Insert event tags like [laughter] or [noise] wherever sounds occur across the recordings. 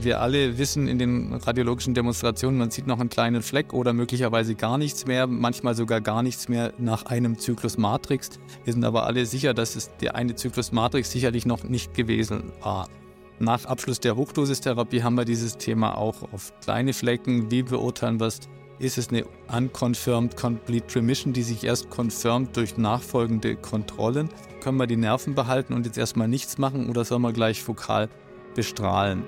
Wir alle wissen in den radiologischen Demonstrationen, man sieht noch einen kleinen Fleck oder möglicherweise gar nichts mehr, manchmal sogar gar nichts mehr nach einem Zyklus Matrix. Wir sind aber alle sicher, dass es der eine Zyklus Matrix sicherlich noch nicht gewesen war. Nach Abschluss der Hochdosistherapie haben wir dieses Thema auch auf kleine Flecken. Wie beurteilen wir es? Ist es eine unconfirmed complete remission, die sich erst confirmed durch nachfolgende Kontrollen? Können wir die Nerven behalten und jetzt erstmal nichts machen oder sollen wir gleich fokal bestrahlen?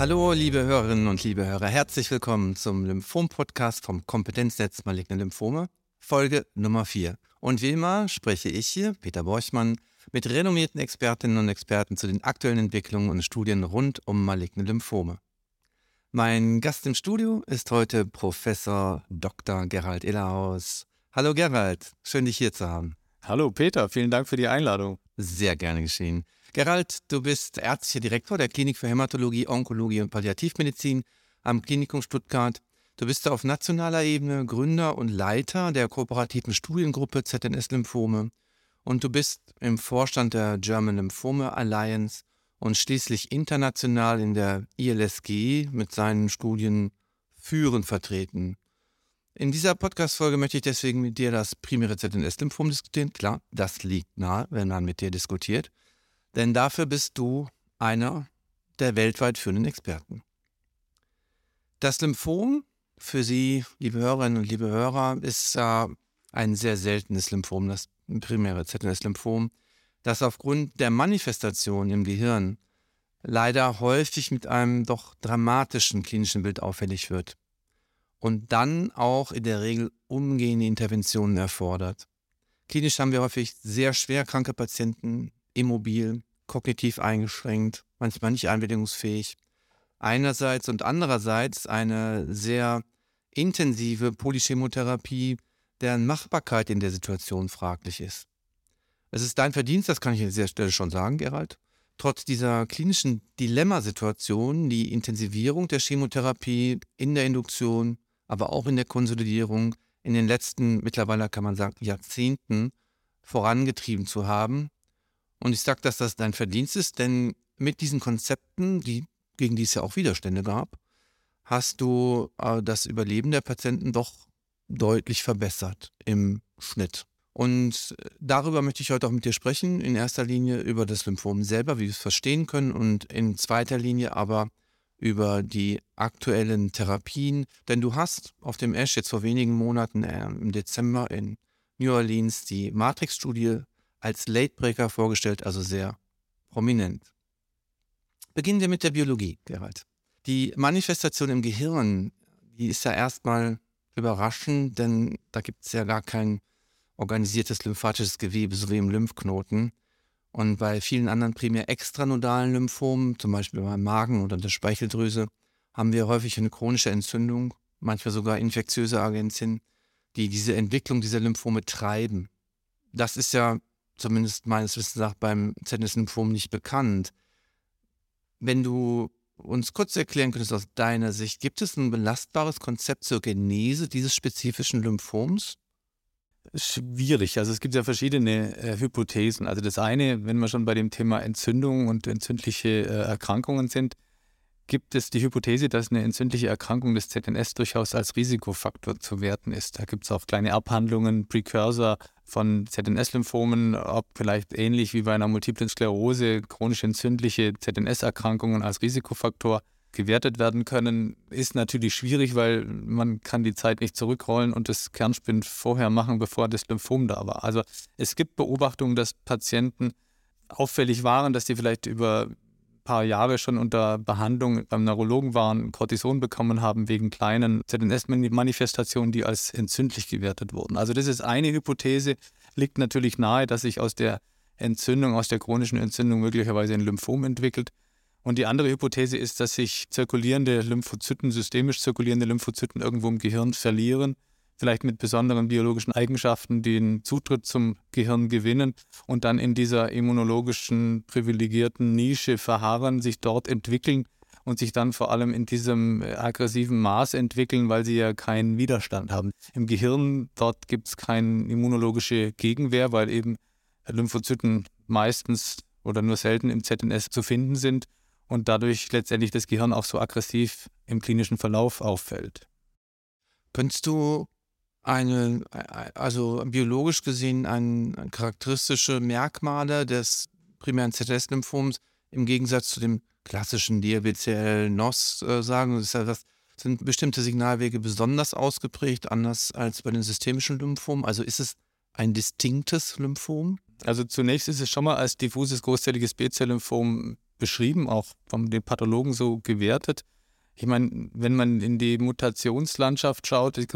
Hallo, liebe Hörerinnen und liebe Hörer, herzlich willkommen zum Lymphom-Podcast vom Kompetenznetz Maligne Lymphome, Folge Nummer 4. Und wie immer spreche ich hier, Peter Borchmann, mit renommierten Expertinnen und Experten zu den aktuellen Entwicklungen und Studien rund um maligne Lymphome. Mein Gast im Studio ist heute Professor Dr. Gerald Illerhaus. Hallo Gerald, schön dich hier zu haben. Hallo Peter, vielen Dank für die Einladung. Sehr gerne geschehen. Gerald, du bist ärztlicher Direktor der Klinik für Hämatologie, Onkologie und Palliativmedizin am Klinikum Stuttgart. Du bist auf nationaler Ebene Gründer und Leiter der kooperativen Studiengruppe ZNS-Lymphome und du bist im Vorstand der German Lymphome Alliance und schließlich international in der ILSG mit seinen Studien führend vertreten. In dieser Podcast-Folge möchte ich deswegen mit dir das primäre ZNS-Lymphom diskutieren. Klar, das liegt nahe, wenn man mit dir diskutiert. Denn dafür bist du einer der weltweit führenden Experten. Das Lymphom für Sie, liebe Hörerinnen und liebe Hörer, ist äh, ein sehr seltenes Lymphom, das primäre ZNS-Lymphom, das aufgrund der Manifestation im Gehirn leider häufig mit einem doch dramatischen klinischen Bild auffällig wird und dann auch in der Regel umgehende Interventionen erfordert. Klinisch haben wir häufig sehr schwer kranke Patienten, immobil, kognitiv eingeschränkt, manchmal nicht einwilligungsfähig. Einerseits und andererseits eine sehr intensive Polychemotherapie, deren Machbarkeit in der Situation fraglich ist. Es ist dein Verdienst, das kann ich an dieser Stelle schon sagen, Gerald. Trotz dieser klinischen Dilemmasituation die Intensivierung der Chemotherapie in der Induktion, aber auch in der Konsolidierung in den letzten, mittlerweile kann man sagen, Jahrzehnten vorangetrieben zu haben und ich sage, dass das dein Verdienst ist, denn mit diesen Konzepten, die, gegen die es ja auch Widerstände gab, hast du äh, das Überleben der Patienten doch deutlich verbessert im Schnitt. Und äh, darüber möchte ich heute auch mit dir sprechen. In erster Linie über das Lymphom selber, wie wir es verstehen können, und in zweiter Linie aber über die aktuellen Therapien. Denn du hast auf dem Ash jetzt vor wenigen Monaten äh, im Dezember in New Orleans die Matrix-Studie als Latebreaker vorgestellt, also sehr prominent. Beginnen wir mit der Biologie, Gerald. Die Manifestation im Gehirn, die ist ja erstmal überraschend, denn da gibt es ja gar kein organisiertes lymphatisches Gewebe, so wie im Lymphknoten. Und bei vielen anderen primär extranodalen Lymphomen, zum Beispiel beim Magen oder der Speicheldrüse, haben wir häufig eine chronische Entzündung, manchmal sogar infektiöse Agenzien, die diese Entwicklung dieser Lymphome treiben. Das ist ja zumindest meines Wissens nach beim ZNS-Lymphom nicht bekannt. Wenn du uns kurz erklären könntest aus deiner Sicht, gibt es ein belastbares Konzept zur Genese dieses spezifischen Lymphoms? Schwierig. Also es gibt ja verschiedene äh, Hypothesen. Also das eine, wenn wir schon bei dem Thema Entzündung und entzündliche äh, Erkrankungen sind, gibt es die Hypothese, dass eine entzündliche Erkrankung des ZNS durchaus als Risikofaktor zu werten ist. Da gibt es auch kleine Abhandlungen, Precursor von ZNS-Lymphomen, ob vielleicht ähnlich wie bei einer multiplen Sklerose chronisch entzündliche ZNS-Erkrankungen als Risikofaktor gewertet werden können, ist natürlich schwierig, weil man kann die Zeit nicht zurückrollen und das Kernspind vorher machen, bevor das Lymphom da war. Also es gibt Beobachtungen, dass Patienten auffällig waren, dass die vielleicht über paar Jahre schon unter Behandlung beim Neurologen waren, Cortison bekommen haben wegen kleinen ZNS-Manifestationen, die als entzündlich gewertet wurden. Also das ist eine Hypothese, liegt natürlich nahe, dass sich aus der Entzündung, aus der chronischen Entzündung möglicherweise ein Lymphom entwickelt. Und die andere Hypothese ist, dass sich zirkulierende Lymphozyten, systemisch zirkulierende Lymphozyten irgendwo im Gehirn verlieren vielleicht mit besonderen biologischen Eigenschaften den Zutritt zum Gehirn gewinnen und dann in dieser immunologischen privilegierten Nische verharren, sich dort entwickeln und sich dann vor allem in diesem äh, aggressiven Maß entwickeln, weil sie ja keinen Widerstand haben. Im Gehirn, dort gibt es keine immunologische Gegenwehr, weil eben Lymphozyten meistens oder nur selten im ZNS zu finden sind und dadurch letztendlich das Gehirn auch so aggressiv im klinischen Verlauf auffällt. Könntest du eine, also biologisch gesehen, ein, charakteristische Merkmale des primären ZS-Lymphoms im Gegensatz zu dem klassischen DLBCL, NOS äh, sagen? Das, ja das sind bestimmte Signalwege besonders ausgeprägt, anders als bei den systemischen Lymphomen? Also ist es ein distinktes Lymphom? Also zunächst ist es schon mal als diffuses großzelliges B-Zell-Lymphom beschrieben, auch von den Pathologen so gewertet. Ich meine, wenn man in die Mutationslandschaft schaut, die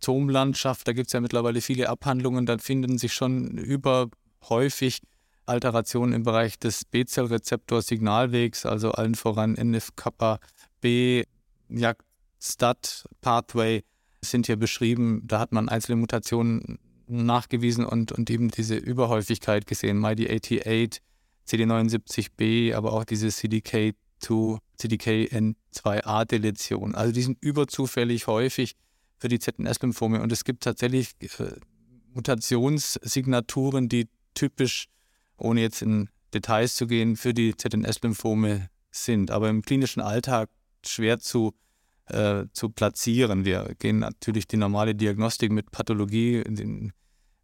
Transkriptomlandschaft, da gibt es ja mittlerweile viele Abhandlungen, dann finden sich schon überhäufig Alterationen im Bereich des B-Zell-Rezeptor-Signalwegs, also allen voran NF-Kappa B, STAT, Pathway sind hier beschrieben. Da hat man einzelne Mutationen nachgewiesen und, und eben diese Überhäufigkeit gesehen. MyD88, CD79B, aber auch diese CDK2, CDKN2A-Deletion. Also die sind überzufällig häufig für die ZNS-Lymphome und es gibt tatsächlich äh, Mutationssignaturen, die typisch, ohne jetzt in Details zu gehen, für die ZNS-Lymphome sind, aber im klinischen Alltag schwer zu, äh, zu platzieren. Wir gehen natürlich die normale Diagnostik mit Pathologie, den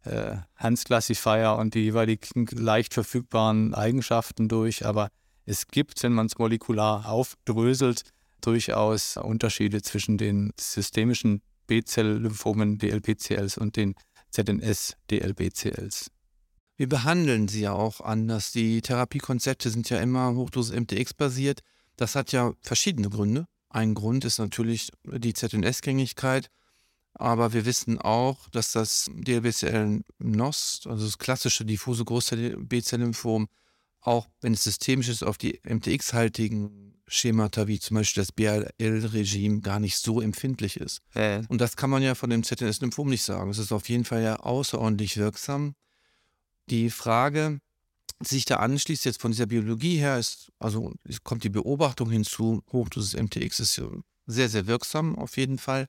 äh, Hans Classifier und die jeweiligen leicht verfügbaren Eigenschaften durch, aber es gibt, wenn man es molekular aufdröselt, durchaus Unterschiede zwischen den systemischen B-Zell-Lymphomen, DLBCLs und den ZNS-DLBCLs. Wir behandeln sie ja auch anders. Die Therapiekonzepte sind ja immer Hochdosis MTX basiert. Das hat ja verschiedene Gründe. Ein Grund ist natürlich die ZNS-Gängigkeit. Aber wir wissen auch, dass das DLBCL-NOS, also das klassische diffuse Großzell-B-Zell-Lymphom, auch wenn es systemisch ist, auf die MTX-haltigen Schemata wie zum Beispiel das BRL-Regime gar nicht so empfindlich ist. Äh. Und das kann man ja von dem ZNS-Lymphom nicht sagen. Es ist auf jeden Fall ja außerordentlich wirksam. Die Frage, die sich da anschließt, jetzt von dieser Biologie her, ist, also kommt die Beobachtung hinzu, Hochdosis MTX ist sehr, sehr wirksam auf jeden Fall.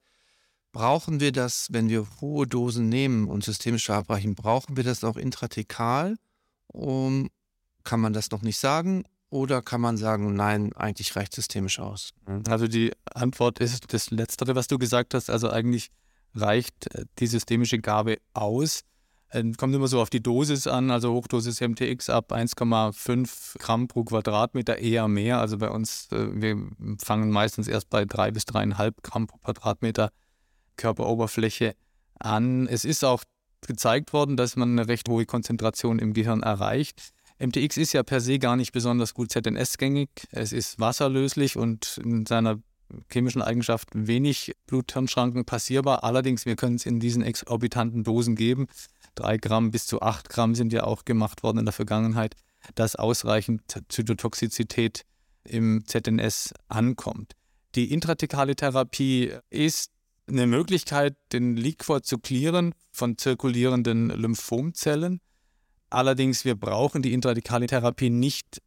Brauchen wir das, wenn wir hohe Dosen nehmen und systemisch verabreichen, brauchen wir das auch intrathekal? Um, kann man das noch nicht sagen? Oder kann man sagen, nein, eigentlich reicht systemisch aus? Also die Antwort ist das Letztere, was du gesagt hast. Also eigentlich reicht äh, die systemische Gabe aus. Ähm, kommt immer so auf die Dosis an, also Hochdosis MTX ab 1,5 Gramm pro Quadratmeter eher mehr. Also bei uns, äh, wir fangen meistens erst bei 3 bis 3,5 Gramm pro Quadratmeter Körperoberfläche an. Es ist auch gezeigt worden, dass man eine recht hohe Konzentration im Gehirn erreicht. MTX ist ja per se gar nicht besonders gut ZNS-gängig. Es ist wasserlöslich und in seiner chemischen Eigenschaft wenig Blut-Hirn-Schranken passierbar. Allerdings, wir können es in diesen exorbitanten Dosen geben. Drei Gramm bis zu acht Gramm sind ja auch gemacht worden in der Vergangenheit, dass ausreichend Zytotoxizität im ZNS ankommt. Die intrathekale Therapie ist eine Möglichkeit, den Liquor zu clearen von zirkulierenden Lymphomzellen. Allerdings, wir brauchen die intradikale Therapie nicht,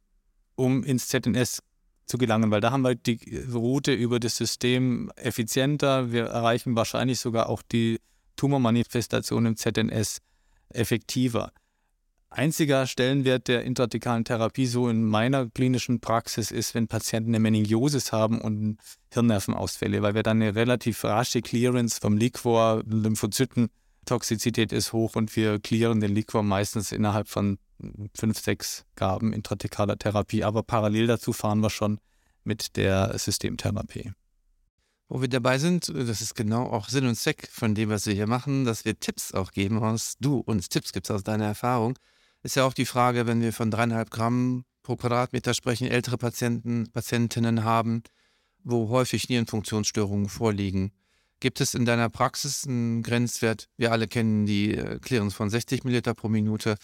um ins ZNS zu gelangen, weil da haben wir die Route über das System effizienter. Wir erreichen wahrscheinlich sogar auch die Tumormanifestation im ZNS effektiver. Einziger Stellenwert der intradikalen Therapie so in meiner klinischen Praxis ist, wenn Patienten eine Meningiosis haben und Hirnnervenausfälle, weil wir dann eine relativ rasche Clearance vom Liquor, Lymphozytentoxizität ist hoch und wir clearen den Liquor meistens innerhalb von fünf, sechs Gaben intradikaler Therapie. Aber parallel dazu fahren wir schon mit der Systemtherapie. Wo wir dabei sind, das ist genau auch Sinn und Zweck von dem, was wir hier machen, dass wir Tipps auch geben, was du uns Tipps gibst aus deiner Erfahrung ist ja auch die Frage, wenn wir von dreieinhalb Gramm pro Quadratmeter sprechen, ältere Patienten, Patientinnen haben, wo häufig Nierenfunktionsstörungen vorliegen. Gibt es in deiner Praxis einen Grenzwert? Wir alle kennen die äh, Clearance von 60 Milliliter pro Minute,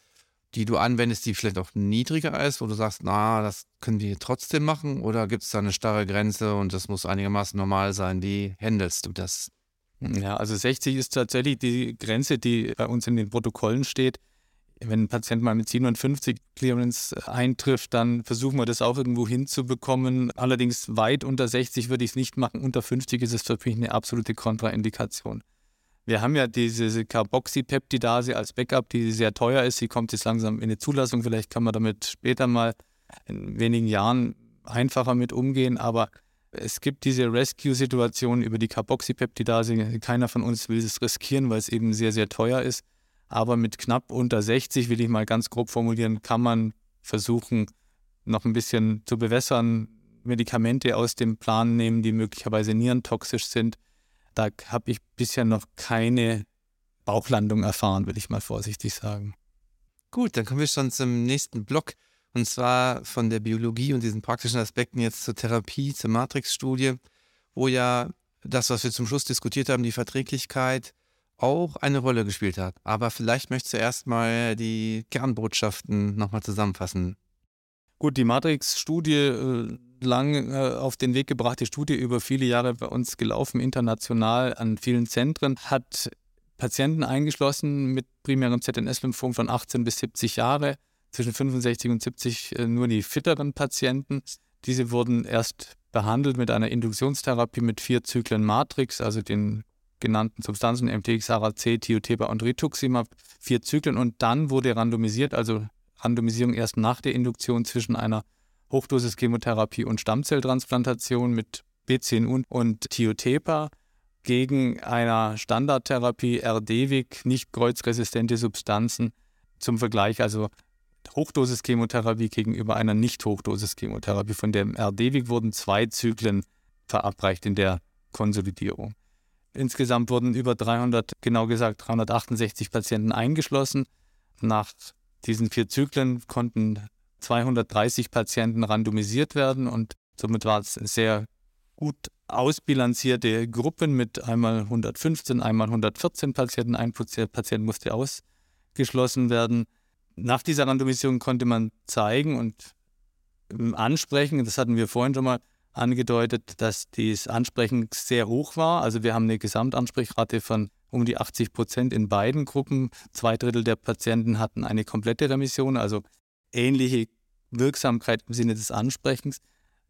die du anwendest, die vielleicht auch niedriger ist, wo du sagst, na, das können wir trotzdem machen? Oder gibt es da eine starre Grenze und das muss einigermaßen normal sein? Wie handelst du das? Ja, also 60 ist tatsächlich die Grenze, die bei uns in den Protokollen steht. Wenn ein Patient mal mit 57 Clearance eintrifft, dann versuchen wir das auch irgendwo hinzubekommen. Allerdings weit unter 60 würde ich es nicht machen. Unter 50 ist es für mich eine absolute Kontraindikation. Wir haben ja diese Carboxypeptidase als Backup, die sehr teuer ist. Sie kommt jetzt langsam in eine Zulassung. Vielleicht kann man damit später mal in wenigen Jahren einfacher mit umgehen. Aber es gibt diese Rescue-Situation über die Carboxypeptidase. Keiner von uns will es riskieren, weil es eben sehr, sehr teuer ist. Aber mit knapp unter 60, will ich mal ganz grob formulieren, kann man versuchen, noch ein bisschen zu bewässern, Medikamente aus dem Plan nehmen, die möglicherweise nierentoxisch sind. Da habe ich bisher noch keine Bauchlandung erfahren, will ich mal vorsichtig sagen. Gut, dann kommen wir schon zum nächsten Block. Und zwar von der Biologie und diesen praktischen Aspekten jetzt zur Therapie, zur Matrix-Studie, wo ja das, was wir zum Schluss diskutiert haben, die Verträglichkeit, auch eine Rolle gespielt hat. Aber vielleicht möchtest du erstmal die Kernbotschaften nochmal zusammenfassen. Gut, die Matrix-Studie, äh, lang äh, auf den Weg gebrachte Studie, über viele Jahre bei uns gelaufen, international an vielen Zentren, hat Patienten eingeschlossen mit primärem ZNS-Lymphom von 18 bis 70 Jahre, zwischen 65 und 70 äh, nur die fitteren Patienten. Diese wurden erst behandelt mit einer Induktionstherapie mit vier Zyklen Matrix, also den genannten Substanzen MTX, ARAC, Tiotepa und Rituximab, vier Zyklen und dann wurde randomisiert, also Randomisierung erst nach der Induktion zwischen einer Hochdosis-Chemotherapie und Stammzelltransplantation mit BCNU und Tiotepa gegen einer Standardtherapie RDWIG, nicht kreuzresistente Substanzen zum Vergleich, also Hochdosis-Chemotherapie gegenüber einer Nicht-Hochdosis-Chemotherapie. Von dem RDWIG wurden zwei Zyklen verabreicht in der Konsolidierung. Insgesamt wurden über 300, genau gesagt 368 Patienten eingeschlossen. Nach diesen vier Zyklen konnten 230 Patienten randomisiert werden und somit war es sehr gut ausbilanzierte Gruppen mit einmal 115, einmal 114 Patienten. Ein Patient musste ausgeschlossen werden. Nach dieser Randomisierung konnte man zeigen und ansprechen, das hatten wir vorhin schon mal angedeutet, dass das Ansprechen sehr hoch war. Also wir haben eine Gesamtansprechrate von um die 80 Prozent in beiden Gruppen. Zwei Drittel der Patienten hatten eine komplette Remission, also ähnliche Wirksamkeit im Sinne des Ansprechens.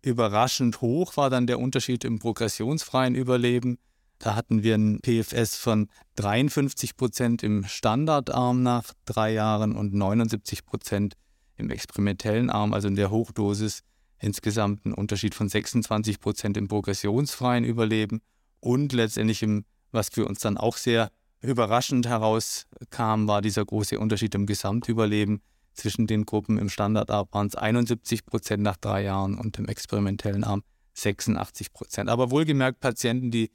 Überraschend hoch war dann der Unterschied im progressionsfreien Überleben. Da hatten wir ein PFS von 53 Prozent im Standardarm nach drei Jahren und 79 Prozent im experimentellen Arm, also in der Hochdosis. Insgesamt ein Unterschied von 26 Prozent im progressionsfreien Überleben und letztendlich im, was für uns dann auch sehr überraschend herauskam, war dieser große Unterschied im Gesamtüberleben zwischen den Gruppen. Im Standardarm waren es 71 Prozent nach drei Jahren und im experimentellen Arm 86 Prozent. Aber wohlgemerkt Patienten, die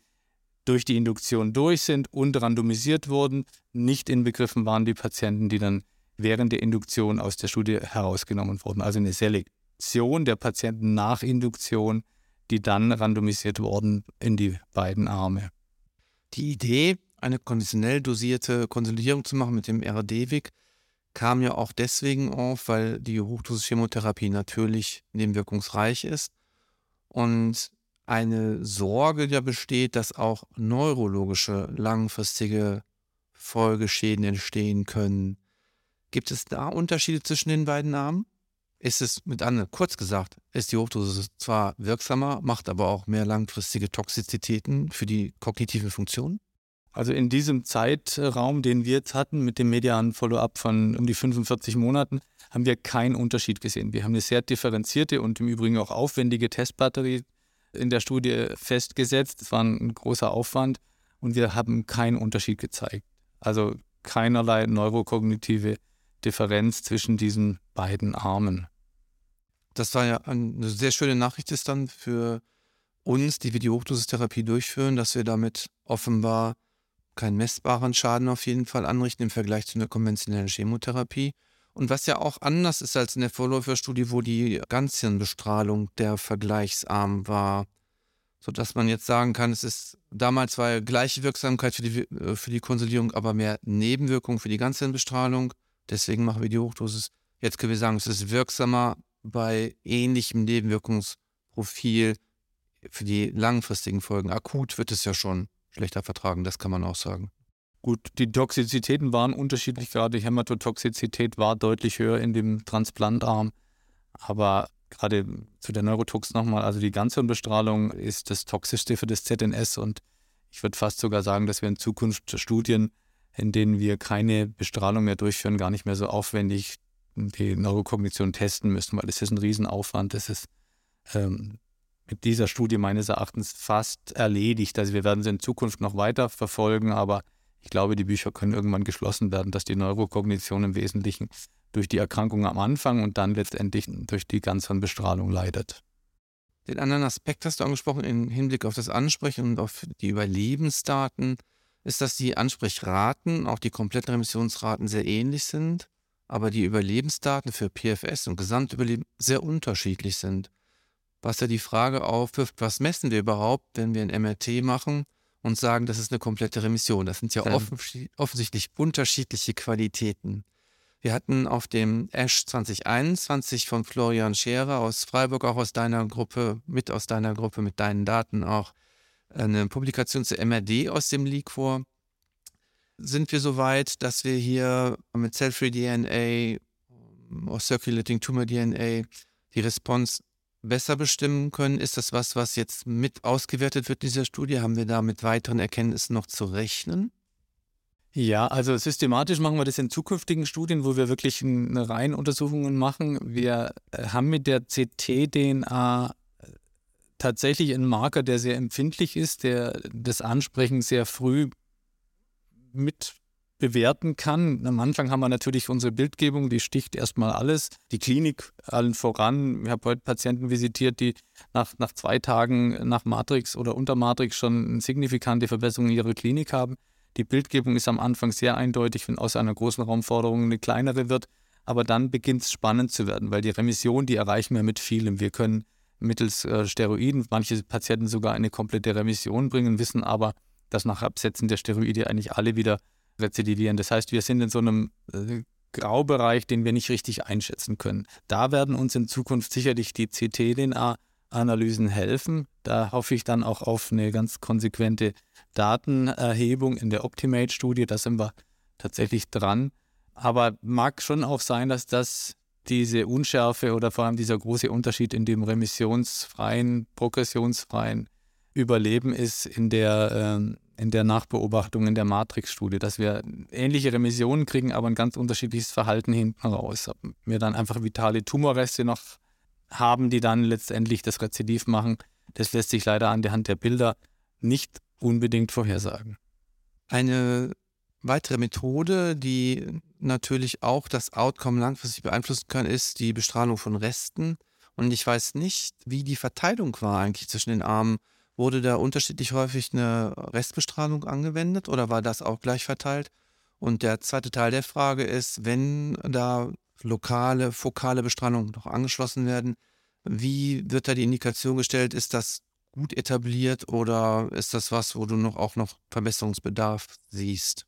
durch die Induktion durch sind und randomisiert wurden. Nicht inbegriffen waren die Patienten, die dann während der Induktion aus der Studie herausgenommen wurden. Also eine Selektion der Patienten nach Induktion, die dann randomisiert wurden in die beiden Arme. Die Idee, eine konditionell dosierte Konsolidierung zu machen mit dem RD-WIG, kam ja auch deswegen auf, weil die Hochdosis-Chemotherapie natürlich nebenwirkungsreich ist und eine Sorge ja besteht, dass auch neurologische langfristige Folgeschäden entstehen können. Gibt es da Unterschiede zwischen den beiden Armen? Ist es mit anderen, kurz gesagt, ist die Hochdosis zwar wirksamer, macht aber auch mehr langfristige Toxizitäten für die kognitiven Funktionen? Also in diesem Zeitraum, den wir jetzt hatten, mit dem medianen Follow-up von um die 45 Monaten, haben wir keinen Unterschied gesehen. Wir haben eine sehr differenzierte und im Übrigen auch aufwendige Testbatterie in der Studie festgesetzt. Es war ein großer Aufwand und wir haben keinen Unterschied gezeigt. Also keinerlei neurokognitive Differenz zwischen diesen beiden Armen. Das war ja eine sehr schöne Nachricht ist dann für uns, die wir die Hochdosistherapie durchführen, dass wir damit offenbar keinen messbaren Schaden auf jeden Fall anrichten im Vergleich zu einer konventionellen Chemotherapie. Und was ja auch anders ist als in der Vorläuferstudie, wo die Ganzhirnbestrahlung der Vergleichsarm war, sodass man jetzt sagen kann, es ist damals war gleiche Wirksamkeit für die, äh, für die Konsolidierung, aber mehr Nebenwirkung für die Ganzhirnbestrahlung. Deswegen machen wir die Hochdosis. Jetzt können wir sagen, es ist wirksamer bei ähnlichem Nebenwirkungsprofil für die langfristigen Folgen. Akut wird es ja schon schlechter vertragen, das kann man auch sagen. Gut, die Toxizitäten waren unterschiedlich, gerade die Hämatotoxizität war deutlich höher in dem Transplantarm. Aber gerade zu der Neurotox nochmal, also die Ganzhirnbestrahlung ist das Toxischste für das ZNS und ich würde fast sogar sagen, dass wir in Zukunft Studien, in denen wir keine Bestrahlung mehr durchführen, gar nicht mehr so aufwendig die Neurokognition testen müssen, weil es ist ein Riesenaufwand. Das ist ähm, mit dieser Studie meines Erachtens fast erledigt. Also wir werden sie in Zukunft noch weiter verfolgen, aber ich glaube, die Bücher können irgendwann geschlossen werden, dass die Neurokognition im Wesentlichen durch die Erkrankung am Anfang und dann letztendlich durch die Ganzhirnbestrahlung leidet. Den anderen Aspekt hast du angesprochen im Hinblick auf das Ansprechen und auf die Überlebensdaten, ist, dass die Ansprechraten, auch die kompletten Remissionsraten sehr ähnlich sind, aber die Überlebensdaten für PFS und Gesamtüberleben sehr unterschiedlich sind. Was ja die Frage aufwirft, was messen wir überhaupt, wenn wir ein MRT machen und sagen, das ist eine komplette Remission. Das sind ja ähm. offensichtlich unterschiedliche Qualitäten. Wir hatten auf dem ASH 2021 von Florian Scherer aus Freiburg, auch aus deiner Gruppe, mit aus deiner Gruppe, mit deinen Daten auch, eine Publikation zu MRD aus dem vor. Sind wir so weit, dass wir hier mit Cell-Free DNA, oder Circulating Tumor DNA, die Response besser bestimmen können? Ist das was, was jetzt mit ausgewertet wird in dieser Studie? Haben wir da mit weiteren Erkenntnissen noch zu rechnen? Ja, also systematisch machen wir das in zukünftigen Studien, wo wir wirklich eine Reihenuntersuchungen machen. Wir äh, haben mit der CT-DNA äh, tatsächlich einen Marker, der sehr empfindlich ist, der das Ansprechen sehr früh mit bewerten kann. Am Anfang haben wir natürlich unsere Bildgebung, die sticht erstmal alles. Die Klinik allen voran. Ich habe heute Patienten visitiert, die nach, nach zwei Tagen nach Matrix oder unter Matrix schon eine signifikante Verbesserung in ihrer Klinik haben. Die Bildgebung ist am Anfang sehr eindeutig, wenn aus einer großen Raumforderung eine kleinere wird. Aber dann beginnt es spannend zu werden, weil die Remission, die erreichen wir mit vielem. Wir können mittels äh, Steroiden manche Patienten sogar eine komplette Remission bringen, wissen aber, dass nach Absetzen der Steroide eigentlich alle wieder rezidivieren. Das heißt, wir sind in so einem äh, Graubereich, den wir nicht richtig einschätzen können. Da werden uns in Zukunft sicherlich die CT-DNA-Analysen helfen. Da hoffe ich dann auch auf eine ganz konsequente Datenerhebung in der Optimate-Studie. Da sind wir tatsächlich dran. Aber mag schon auch sein, dass das diese Unschärfe oder vor allem dieser große Unterschied in dem remissionsfreien, progressionsfreien Überleben ist in der ähm, in der Nachbeobachtung in der Matrix-Studie, dass wir ähnliche Remissionen kriegen, aber ein ganz unterschiedliches Verhalten hinten raus. Ob wir dann einfach vitale Tumorreste noch haben, die dann letztendlich das Rezidiv machen, das lässt sich leider an der Hand der Bilder nicht unbedingt vorhersagen. Eine weitere Methode, die natürlich auch das Outcome langfristig beeinflussen kann, ist die Bestrahlung von Resten. Und ich weiß nicht, wie die Verteilung war eigentlich zwischen den Armen Wurde da unterschiedlich häufig eine Restbestrahlung angewendet oder war das auch gleich verteilt? Und der zweite Teil der Frage ist, wenn da lokale, fokale Bestrahlung noch angeschlossen werden, wie wird da die Indikation gestellt? Ist das gut etabliert oder ist das was, wo du noch auch noch Verbesserungsbedarf siehst?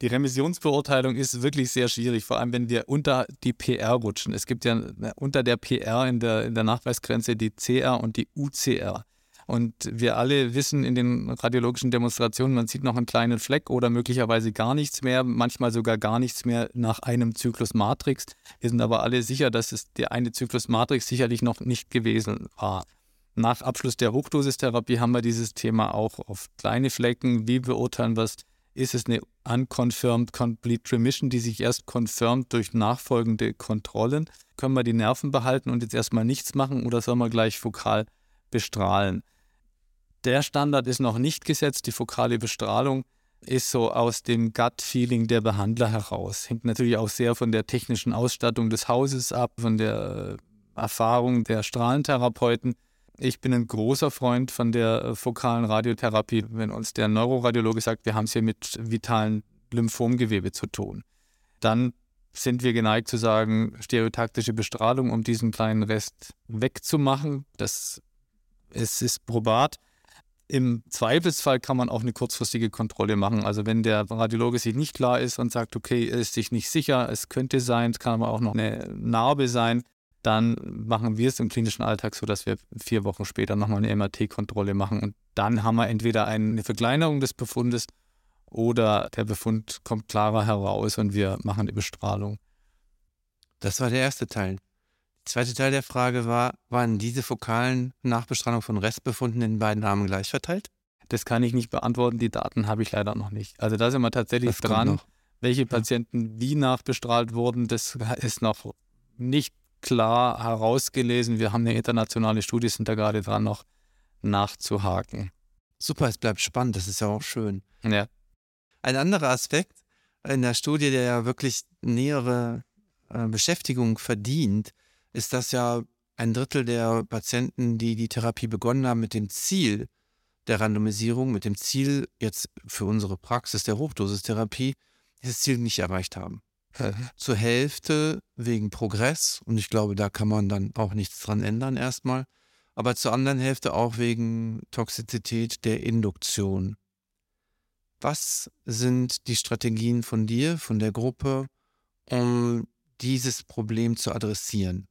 Die Remissionsbeurteilung ist wirklich sehr schwierig, vor allem wenn wir unter die PR rutschen. Es gibt ja äh, unter der PR in der, in der Nachweisgrenze die CR und die UCR. Und wir alle wissen in den radiologischen Demonstrationen, man sieht noch einen kleinen Fleck oder möglicherweise gar nichts mehr, manchmal sogar gar nichts mehr nach einem Zyklus Matrix. Wir sind aber alle sicher, dass es der eine Zyklus Matrix sicherlich noch nicht gewesen war. Nach Abschluss der Hochdosistherapie haben wir dieses Thema auch auf kleine Flecken. Wie beurteilen wir es? Ist es eine unconfirmed complete remission, die sich erst confirmed durch nachfolgende Kontrollen? Können wir die Nerven behalten und jetzt erstmal nichts machen oder sollen wir gleich fokal bestrahlen? Der Standard ist noch nicht gesetzt. Die fokale Bestrahlung ist so aus dem Gut-Feeling der Behandler heraus. Hängt natürlich auch sehr von der technischen Ausstattung des Hauses ab, von der äh, Erfahrung der Strahlentherapeuten. Ich bin ein großer Freund von der äh, fokalen Radiotherapie, wenn uns der Neuroradiologe sagt, wir haben es hier mit vitalen Lymphomgewebe zu tun. Dann sind wir geneigt zu sagen, stereotaktische Bestrahlung, um diesen kleinen Rest wegzumachen. Das es ist probat. Im Zweifelsfall kann man auch eine kurzfristige Kontrolle machen. Also wenn der Radiologe sich nicht klar ist und sagt, okay, er ist sich nicht sicher, es könnte sein, es kann aber auch noch eine Narbe sein, dann machen wir es im klinischen Alltag so, dass wir vier Wochen später nochmal eine MRT-Kontrolle machen. Und dann haben wir entweder eine Verkleinerung des Befundes oder der Befund kommt klarer heraus und wir machen die Bestrahlung. Das war der erste Teil. Der zweite Teil der Frage war, waren diese fokalen Nachbestrahlungen von Restbefunden in beiden Armen gleich verteilt? Das kann ich nicht beantworten, die Daten habe ich leider noch nicht. Also da sind wir tatsächlich das dran. Welche Patienten wie nachbestrahlt wurden, das ist noch nicht klar herausgelesen. Wir haben eine internationale Studie, sind da gerade dran, noch nachzuhaken. Super, es bleibt spannend, das ist ja auch schön. Ja. Ein anderer Aspekt in der Studie, der ja wirklich nähere äh, Beschäftigung verdient, ist, dass ja ein Drittel der Patienten, die die Therapie begonnen haben, mit dem Ziel der Randomisierung, mit dem Ziel jetzt für unsere Praxis der Hochdosistherapie, dieses Ziel nicht erreicht haben. Zur Hälfte wegen Progress, und ich glaube, da kann man dann auch nichts dran ändern erstmal, aber zur anderen Hälfte auch wegen Toxizität der Induktion. Was sind die Strategien von dir, von der Gruppe, um dieses Problem zu adressieren?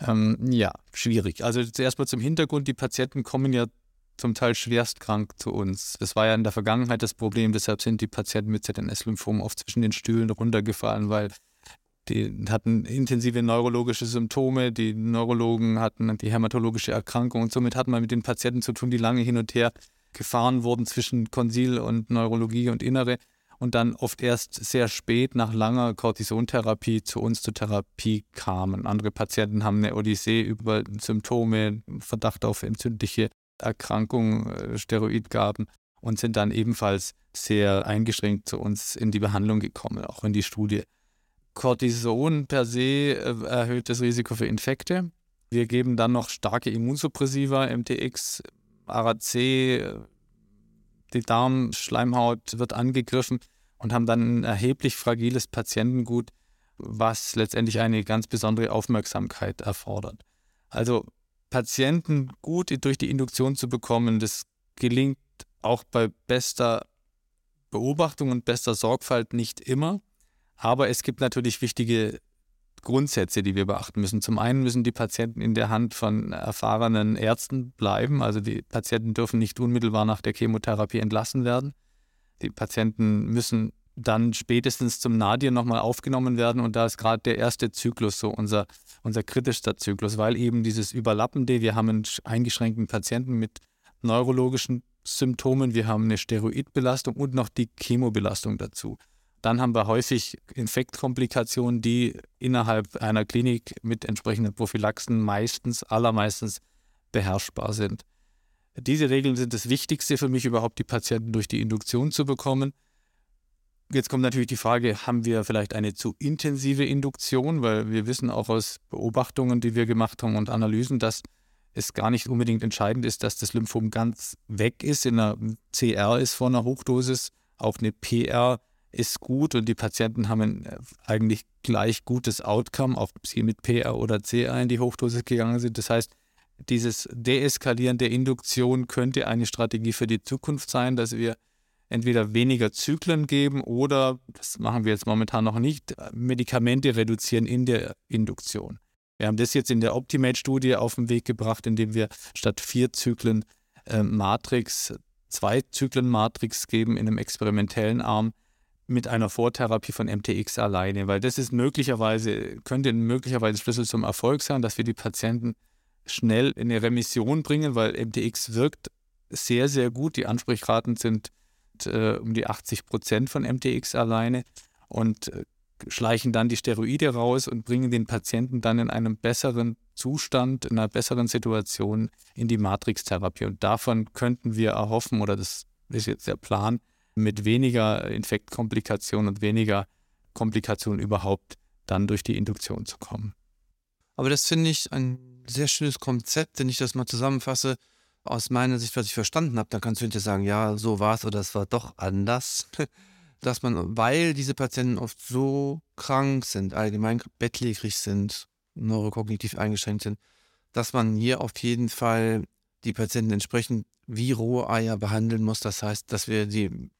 Ähm, ja, schwierig. Also zuerst mal zum Hintergrund, die Patienten kommen ja zum Teil schwerst krank zu uns. Das war ja in der Vergangenheit das Problem, deshalb sind die Patienten mit ZNS-Lymphom oft zwischen den Stühlen runtergefallen, weil die hatten intensive neurologische Symptome, die Neurologen hatten die hämatologische Erkrankung und somit hat man mit den Patienten zu tun, die lange hin und her gefahren wurden zwischen Konsil und Neurologie und Innere und dann oft erst sehr spät nach langer Cortisontherapie zu uns zur Therapie kamen. Andere Patienten haben eine Odyssee über Symptome, Verdacht auf entzündliche Erkrankung, äh, Steroidgaben und sind dann ebenfalls sehr eingeschränkt zu uns in die Behandlung gekommen, auch in die Studie. Cortison per se äh, erhöht das Risiko für Infekte. Wir geben dann noch starke Immunsuppressiva, MTX, ARAC, die Darmschleimhaut wird angegriffen und haben dann ein erheblich fragiles Patientengut, was letztendlich eine ganz besondere Aufmerksamkeit erfordert. Also Patienten gut durch die Induktion zu bekommen, das gelingt auch bei bester Beobachtung und bester Sorgfalt nicht immer. Aber es gibt natürlich wichtige Grundsätze, die wir beachten müssen. Zum einen müssen die Patienten in der Hand von erfahrenen Ärzten bleiben. Also die Patienten dürfen nicht unmittelbar nach der Chemotherapie entlassen werden. Die Patienten müssen dann spätestens zum Nadir nochmal aufgenommen werden. Und da ist gerade der erste Zyklus so unser, unser kritischster Zyklus, weil eben dieses Überlappende, wir haben einen eingeschränkten Patienten mit neurologischen Symptomen, wir haben eine Steroidbelastung und noch die Chemobelastung dazu. Dann haben wir häufig Infektkomplikationen, die innerhalb einer Klinik mit entsprechenden Prophylaxen meistens, allermeistens beherrschbar sind. Diese Regeln sind das Wichtigste für mich, überhaupt die Patienten durch die Induktion zu bekommen. Jetzt kommt natürlich die Frage, haben wir vielleicht eine zu intensive Induktion? Weil wir wissen auch aus Beobachtungen, die wir gemacht haben und Analysen, dass es gar nicht unbedingt entscheidend ist, dass das Lymphom ganz weg ist. In einer CR ist vor einer Hochdosis, auch eine PR ist gut und die Patienten haben eigentlich gleich gutes Outcome, ob sie mit PR oder CR in die Hochdosis gegangen sind. Das heißt, dieses Deeskalieren der Induktion könnte eine Strategie für die Zukunft sein, dass wir entweder weniger Zyklen geben oder, das machen wir jetzt momentan noch nicht, Medikamente reduzieren in der Induktion. Wir haben das jetzt in der Optimate-Studie auf den Weg gebracht, indem wir statt vier Zyklen äh, Matrix, zwei Zyklen Matrix geben in einem experimentellen Arm mit einer Vortherapie von MTX alleine, weil das ist möglicherweise, könnte möglicherweise Schlüssel zum Erfolg sein, dass wir die Patienten schnell in eine Remission bringen, weil MTX wirkt sehr, sehr gut. Die Ansprechraten sind äh, um die 80 Prozent von MTX alleine und äh, schleichen dann die Steroide raus und bringen den Patienten dann in einem besseren Zustand, in einer besseren Situation in die Matrix-Therapie. Und davon könnten wir erhoffen, oder das ist jetzt der Plan, mit weniger Infektkomplikationen und weniger Komplikationen überhaupt dann durch die Induktion zu kommen. Aber das finde ich ein sehr schönes Konzept, wenn ich das mal zusammenfasse. Aus meiner Sicht, was ich verstanden habe, dann kannst du hinterher sagen, ja, so war es oder es war doch anders. [laughs] Dass man, weil diese Patienten oft so krank sind, allgemein bettlägerig sind, neurokognitiv eingeschränkt sind, dass man hier auf jeden Fall die Patienten entsprechend wie rohe Eier behandeln muss. Das heißt, dass wir die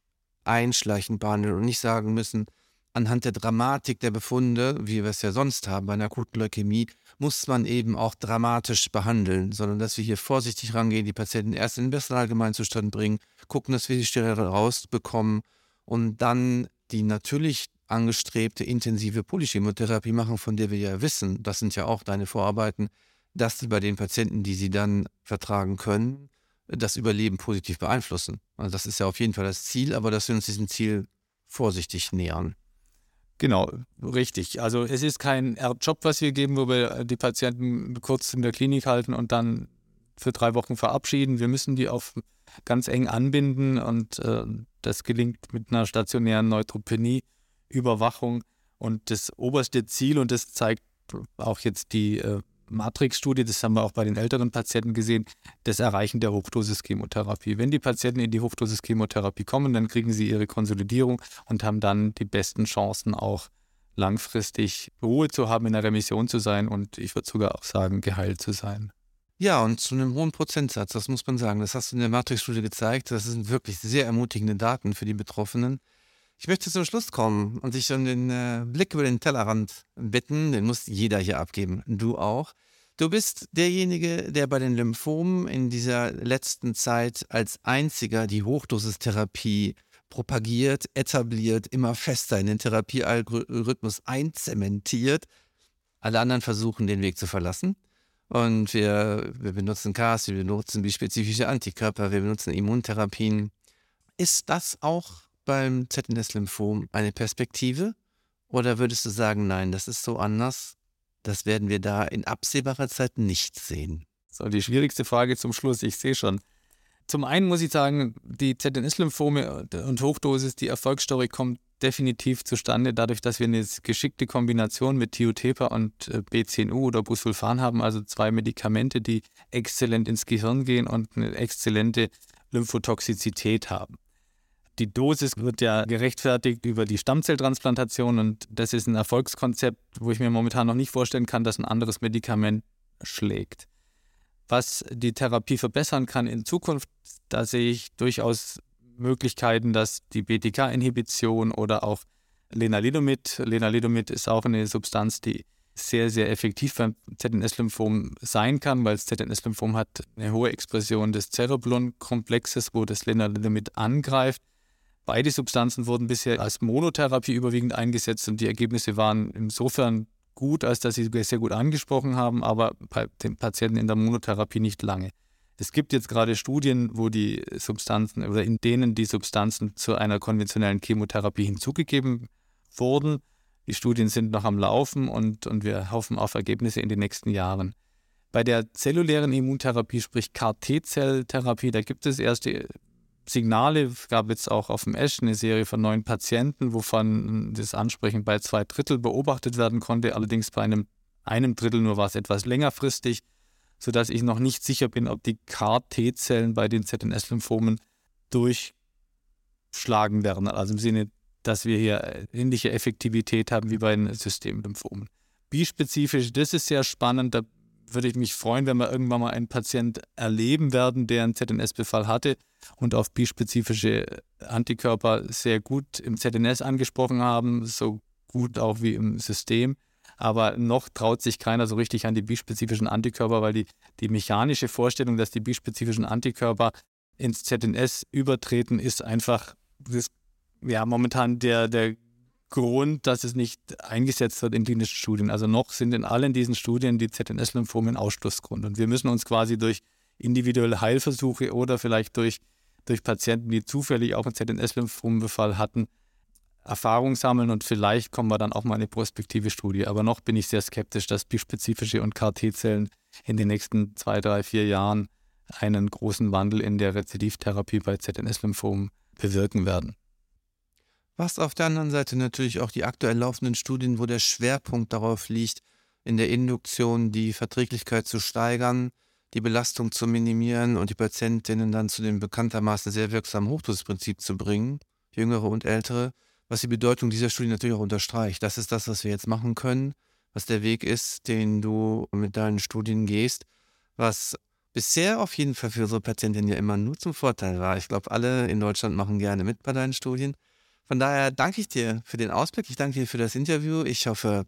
einschleichend behandeln und nicht sagen müssen, anhand der Dramatik der Befunde, wie wir es ja sonst haben bei einer akuten Leukämie, muss man eben auch dramatisch behandeln, sondern dass wir hier vorsichtig rangehen, die Patienten erst in den besten Allgemeinzustand bringen, gucken, dass wir die Stelle rausbekommen und dann die natürlich angestrebte intensive Polychemotherapie machen, von der wir ja wissen, das sind ja auch deine Vorarbeiten, dass sie bei den Patienten, die sie dann vertragen können, das Überleben positiv beeinflussen. Also das ist ja auf jeden Fall das Ziel, aber dass wir uns diesem Ziel vorsichtig nähern. Genau, richtig. Also es ist kein Job, was wir geben, wo wir die Patienten kurz in der Klinik halten und dann für drei Wochen verabschieden. Wir müssen die auf ganz eng anbinden und äh, das gelingt mit einer stationären Neutropenie-Überwachung. Und das oberste Ziel, und das zeigt auch jetzt die äh, Matrix-Studie, das haben wir auch bei den älteren Patienten gesehen, das Erreichen der Hochdosis-Chemotherapie. Wenn die Patienten in die Hochdosis-Chemotherapie kommen, dann kriegen sie ihre Konsolidierung und haben dann die besten Chancen auch langfristig Ruhe zu haben, in der Remission zu sein und ich würde sogar auch sagen, geheilt zu sein. Ja, und zu einem hohen Prozentsatz, das muss man sagen. Das hast du in der Matrix-Studie gezeigt. Das sind wirklich sehr ermutigende Daten für die Betroffenen. Ich möchte zum Schluss kommen und dich um den äh, Blick über den Tellerrand bitten. Den muss jeder hier abgeben. Du auch. Du bist derjenige, der bei den Lymphomen in dieser letzten Zeit als einziger die Hochdosistherapie propagiert, etabliert, immer fester in den Therapiealgorithmus einzementiert. Alle anderen versuchen, den Weg zu verlassen. Und wir, wir benutzen CAS, wir benutzen bispezifische Antikörper, wir benutzen Immuntherapien. Ist das auch beim ZNS-Lymphom eine Perspektive? Oder würdest du sagen, nein, das ist so anders? Das werden wir da in absehbarer Zeit nicht sehen. So, die schwierigste Frage zum Schluss, ich sehe schon. Zum einen muss ich sagen, die ZNS-Lymphome und Hochdosis, die Erfolgsstory kommt definitiv zustande, dadurch, dass wir eine geschickte Kombination mit Thiotepa und äh, B10U oder Busulfan haben, also zwei Medikamente, die exzellent ins Gehirn gehen und eine exzellente Lymphotoxizität haben die Dosis wird ja gerechtfertigt über die Stammzelltransplantation und das ist ein Erfolgskonzept, wo ich mir momentan noch nicht vorstellen kann, dass ein anderes Medikament schlägt. Was die Therapie verbessern kann in Zukunft, da sehe ich durchaus Möglichkeiten, dass die BTK-Inhibition oder auch Lenalidomid, Lenalidomid ist auch eine Substanz, die sehr, sehr effektiv beim ZNS-Lymphom sein kann, weil das ZNS-Lymphom hat eine hohe Expression des Cereblon-Komplexes, wo das Lenalidomid angreift. Beide Substanzen wurden bisher als Monotherapie überwiegend eingesetzt und die Ergebnisse waren insofern gut, als dass sie sehr gut angesprochen haben, aber bei den Patienten in der Monotherapie nicht lange. Es gibt jetzt gerade Studien, wo die Substanzen oder in denen die Substanzen zu einer konventionellen Chemotherapie hinzugegeben wurden. Die Studien sind noch am Laufen und, und wir hoffen auf Ergebnisse in den nächsten Jahren. Bei der zellulären Immuntherapie, sprich CAR-T-Zelltherapie, da gibt es erste Signale. Es gab jetzt auch auf dem Esch eine Serie von neun Patienten, wovon das Ansprechen bei zwei Drittel beobachtet werden konnte. Allerdings bei einem, einem Drittel nur war es etwas längerfristig, sodass ich noch nicht sicher bin, ob die CAR-T-Zellen bei den ZNS-Lymphomen durchschlagen werden. Also im Sinne, dass wir hier ähnliche Effektivität haben wie bei den Systemlymphomen. Bispezifisch, das ist sehr spannend. Da würde ich mich freuen, wenn wir irgendwann mal einen Patient erleben werden, der einen ZNS-Befall hatte und auf bispezifische Antikörper sehr gut im ZNS angesprochen haben, so gut auch wie im System. Aber noch traut sich keiner so richtig an die bispezifischen Antikörper, weil die, die mechanische Vorstellung, dass die bispezifischen Antikörper ins ZNS übertreten, ist einfach das, ja, momentan der, der Grund, dass es nicht eingesetzt wird in klinischen Studien. Also noch sind in allen diesen Studien die ZNS-Lymphomen Ausschlussgrund. Und wir müssen uns quasi durch individuelle Heilversuche oder vielleicht durch, durch Patienten, die zufällig auch einen ZNS-Lymphomenbefall hatten, Erfahrung sammeln und vielleicht kommen wir dann auch mal eine prospektive Studie. Aber noch bin ich sehr skeptisch, dass bispezifische und KT-Zellen in den nächsten zwei, drei, vier Jahren einen großen Wandel in der Rezidivtherapie bei ZNS-Lymphomen bewirken werden. Was auf der anderen Seite natürlich auch die aktuell laufenden Studien, wo der Schwerpunkt darauf liegt, in der Induktion die Verträglichkeit zu steigern, die Belastung zu minimieren und die Patientinnen dann zu dem bekanntermaßen sehr wirksamen Hochdosisprinzip zu bringen, jüngere und ältere, was die Bedeutung dieser Studie natürlich auch unterstreicht. Das ist das, was wir jetzt machen können, was der Weg ist, den du mit deinen Studien gehst, was bisher auf jeden Fall für unsere Patientinnen ja immer nur zum Vorteil war. Ich glaube, alle in Deutschland machen gerne mit bei deinen Studien Von daher danke ich dir für den Ausblick. Ich danke dir für das Interview. Ich hoffe,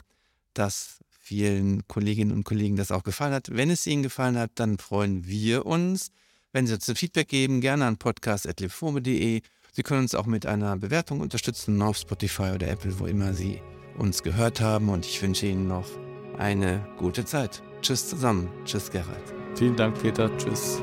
dass vielen Kolleginnen und Kollegen das auch gefallen hat. Wenn es Ihnen gefallen hat, dann freuen wir uns. Wenn Sie uns ein Feedback geben, gerne an podcast.lefome.de. Sie können uns auch mit einer Bewertung unterstützen auf Spotify oder Apple, wo immer Sie uns gehört haben. Und ich wünsche Ihnen noch eine gute Zeit. Tschüss zusammen. Tschüss, Gerhard. Vielen Dank, Peter. Tschüss.